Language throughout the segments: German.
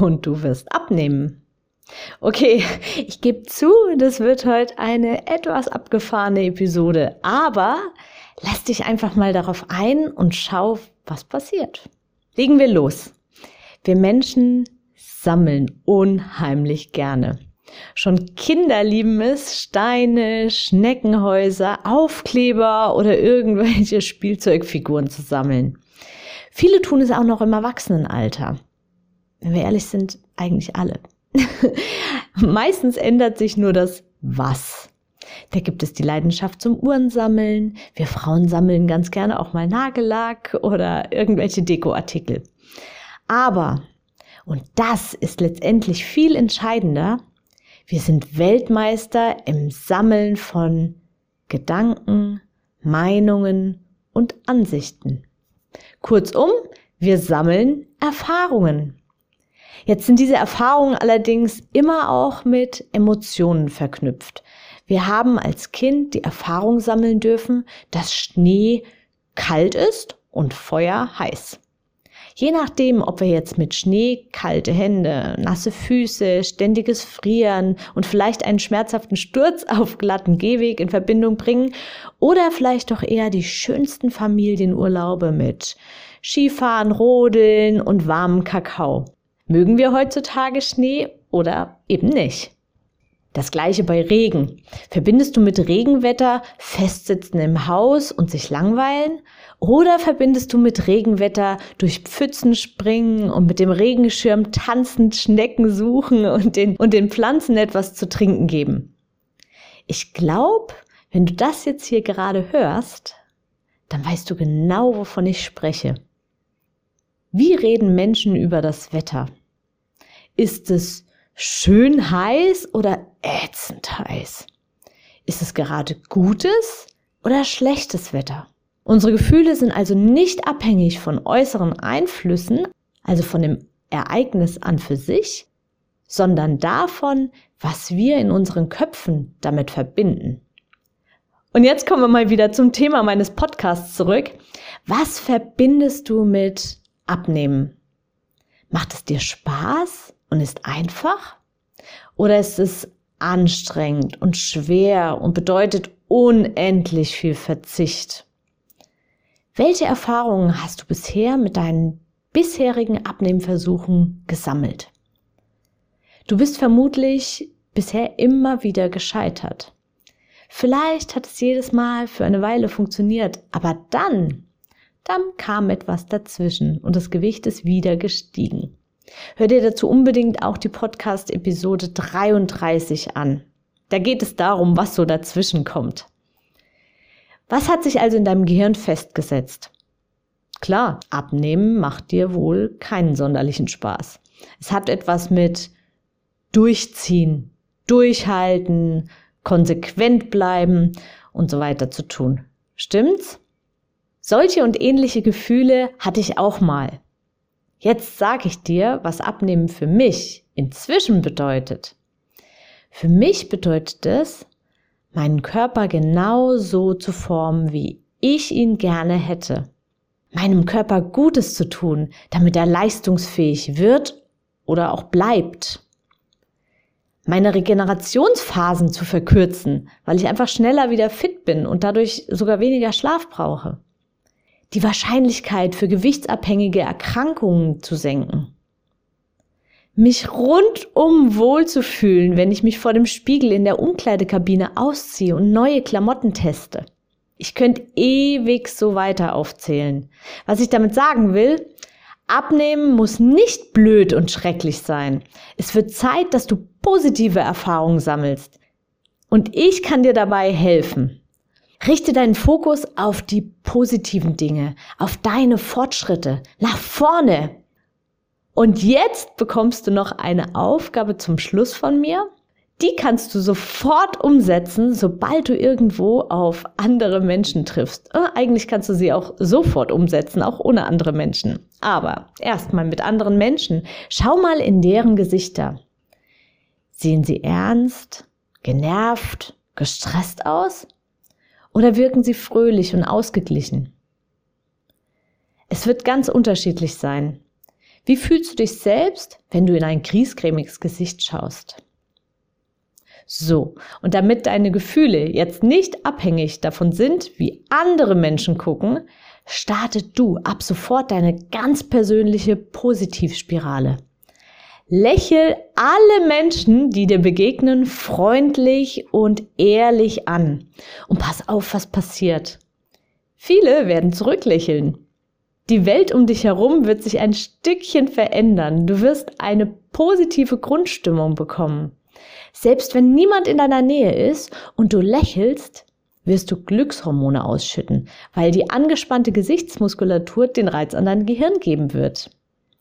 und du wirst abnehmen. Okay, ich gebe zu, das wird heute eine etwas abgefahrene Episode, aber lass dich einfach mal darauf ein und schau, was passiert. Legen wir los. Wir Menschen sammeln unheimlich gerne. Schon Kinder lieben es, Steine, Schneckenhäuser, Aufkleber oder irgendwelche Spielzeugfiguren zu sammeln. Viele tun es auch noch im Erwachsenenalter wenn wir ehrlich sind, eigentlich alle. Meistens ändert sich nur das Was. Da gibt es die Leidenschaft zum Uhrensammeln. Wir Frauen sammeln ganz gerne auch mal Nagellack oder irgendwelche Dekoartikel. Aber, und das ist letztendlich viel entscheidender, wir sind Weltmeister im Sammeln von Gedanken, Meinungen und Ansichten. Kurzum, wir sammeln Erfahrungen. Jetzt sind diese Erfahrungen allerdings immer auch mit Emotionen verknüpft. Wir haben als Kind die Erfahrung sammeln dürfen, dass Schnee kalt ist und Feuer heiß. Je nachdem, ob wir jetzt mit Schnee kalte Hände, nasse Füße, ständiges Frieren und vielleicht einen schmerzhaften Sturz auf glatten Gehweg in Verbindung bringen oder vielleicht doch eher die schönsten Familienurlaube mit Skifahren, Rodeln und warmem Kakao. Mögen wir heutzutage Schnee oder eben nicht? Das gleiche bei Regen. Verbindest du mit Regenwetter festsitzen im Haus und sich langweilen? Oder verbindest du mit Regenwetter durch Pfützen springen und mit dem Regenschirm tanzend Schnecken suchen und den, und den Pflanzen etwas zu trinken geben? Ich glaube, wenn du das jetzt hier gerade hörst, dann weißt du genau, wovon ich spreche. Wie reden Menschen über das Wetter? Ist es schön heiß oder ätzend heiß? Ist es gerade gutes oder schlechtes Wetter? Unsere Gefühle sind also nicht abhängig von äußeren Einflüssen, also von dem Ereignis an für sich, sondern davon, was wir in unseren Köpfen damit verbinden. Und jetzt kommen wir mal wieder zum Thema meines Podcasts zurück. Was verbindest du mit abnehmen? Macht es dir Spaß und ist einfach? Oder ist es anstrengend und schwer und bedeutet unendlich viel Verzicht? Welche Erfahrungen hast du bisher mit deinen bisherigen Abnehmversuchen gesammelt? Du bist vermutlich bisher immer wieder gescheitert. Vielleicht hat es jedes Mal für eine Weile funktioniert, aber dann dann kam etwas dazwischen und das Gewicht ist wieder gestiegen. Hör dir dazu unbedingt auch die Podcast-Episode 33 an. Da geht es darum, was so dazwischen kommt. Was hat sich also in deinem Gehirn festgesetzt? Klar, abnehmen macht dir wohl keinen sonderlichen Spaß. Es hat etwas mit durchziehen, durchhalten, konsequent bleiben und so weiter zu tun. Stimmt's? Solche und ähnliche Gefühle hatte ich auch mal. Jetzt sage ich dir, was Abnehmen für mich inzwischen bedeutet. Für mich bedeutet es, meinen Körper genau so zu formen, wie ich ihn gerne hätte. Meinem Körper Gutes zu tun, damit er leistungsfähig wird oder auch bleibt. Meine Regenerationsphasen zu verkürzen, weil ich einfach schneller wieder fit bin und dadurch sogar weniger Schlaf brauche die Wahrscheinlichkeit für gewichtsabhängige Erkrankungen zu senken. Mich rundum wohlzufühlen, wenn ich mich vor dem Spiegel in der Umkleidekabine ausziehe und neue Klamotten teste. Ich könnte ewig so weiter aufzählen. Was ich damit sagen will, abnehmen muss nicht blöd und schrecklich sein. Es wird Zeit, dass du positive Erfahrungen sammelst. Und ich kann dir dabei helfen. Richte deinen Fokus auf die positiven Dinge, auf deine Fortschritte, nach vorne. Und jetzt bekommst du noch eine Aufgabe zum Schluss von mir. Die kannst du sofort umsetzen, sobald du irgendwo auf andere Menschen triffst. Äh, eigentlich kannst du sie auch sofort umsetzen, auch ohne andere Menschen. Aber erstmal mit anderen Menschen. Schau mal in deren Gesichter. Sehen sie ernst, genervt, gestresst aus? Oder wirken sie fröhlich und ausgeglichen? Es wird ganz unterschiedlich sein. Wie fühlst du dich selbst, wenn du in ein griesgrämiges Gesicht schaust? So, und damit deine Gefühle jetzt nicht abhängig davon sind, wie andere Menschen gucken, startet du ab sofort deine ganz persönliche Positivspirale. Lächel alle Menschen, die dir begegnen, freundlich und ehrlich an. Und pass auf, was passiert. Viele werden zurücklächeln. Die Welt um dich herum wird sich ein Stückchen verändern. Du wirst eine positive Grundstimmung bekommen. Selbst wenn niemand in deiner Nähe ist und du lächelst, wirst du Glückshormone ausschütten, weil die angespannte Gesichtsmuskulatur den Reiz an dein Gehirn geben wird.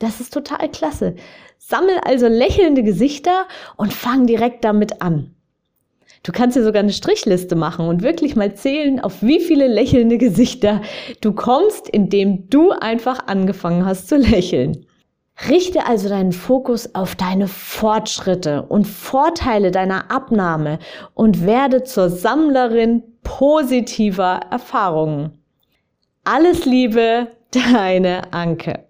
Das ist total klasse. Sammel also lächelnde Gesichter und fang direkt damit an. Du kannst dir sogar eine Strichliste machen und wirklich mal zählen, auf wie viele lächelnde Gesichter du kommst, indem du einfach angefangen hast zu lächeln. Richte also deinen Fokus auf deine Fortschritte und Vorteile deiner Abnahme und werde zur Sammlerin positiver Erfahrungen. Alles Liebe, deine Anke.